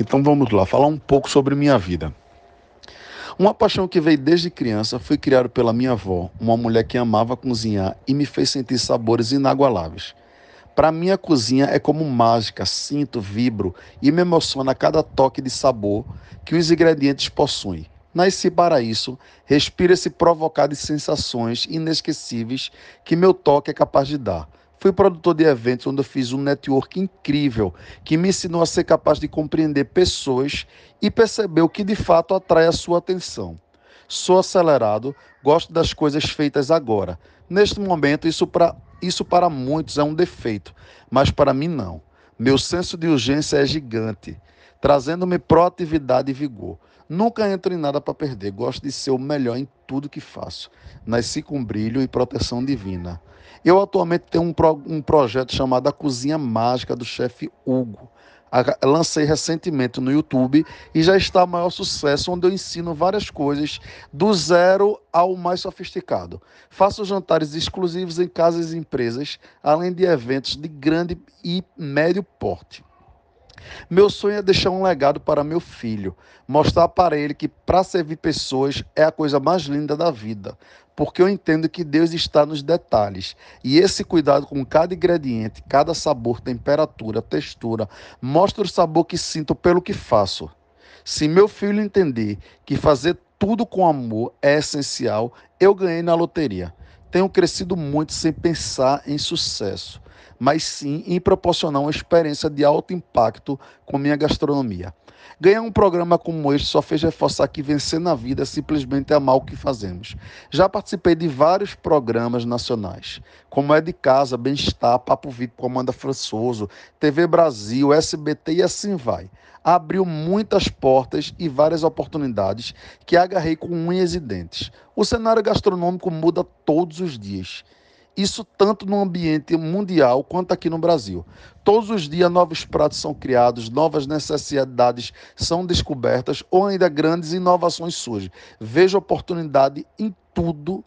Então vamos lá, falar um pouco sobre minha vida. Uma paixão que veio desde criança foi criado pela minha avó, uma mulher que amava cozinhar e me fez sentir sabores inagualáveis. Para mim, a cozinha é como mágica, sinto, vibro e me emociona a cada toque de sabor que os ingredientes possuem. Nasci para isso, respiro esse provocar de sensações inesquecíveis que meu toque é capaz de dar. Fui produtor de eventos onde eu fiz um network incrível que me ensinou a ser capaz de compreender pessoas e perceber o que de fato atrai a sua atenção. Sou acelerado, gosto das coisas feitas agora. Neste momento, isso para, isso para muitos é um defeito, mas para mim não. Meu senso de urgência é gigante, trazendo-me proatividade e vigor. Nunca entro em nada para perder, gosto de ser o melhor em tudo que faço. Nasci com brilho e proteção divina. Eu atualmente tenho um, pro, um projeto chamado A Cozinha Mágica do chefe Hugo. A, lancei recentemente no YouTube e já está maior sucesso, onde eu ensino várias coisas do zero ao mais sofisticado. Faço jantares exclusivos em casas e empresas, além de eventos de grande e médio porte. Meu sonho é deixar um legado para meu filho, mostrar para ele que para servir pessoas é a coisa mais linda da vida, porque eu entendo que Deus está nos detalhes. E esse cuidado com cada ingrediente, cada sabor, temperatura, textura, mostra o sabor que sinto pelo que faço. Se meu filho entender que fazer tudo com amor é essencial, eu ganhei na loteria. Tenho crescido muito sem pensar em sucesso mas sim em proporcionar uma experiência de alto impacto com minha gastronomia. Ganhar um programa como este só fez reforçar que vencer na vida é simplesmente o que fazemos. Já participei de vários programas nacionais, como É de Casa, Bem-Estar, Papo VIP com Amanda Françoso, TV Brasil, SBT e assim vai. Abriu muitas portas e várias oportunidades que agarrei com unhas e dentes. O cenário gastronômico muda todos os dias isso tanto no ambiente mundial quanto aqui no Brasil. Todos os dias novos pratos são criados, novas necessidades são descobertas ou ainda grandes inovações surgem. Vejo oportunidade em tudo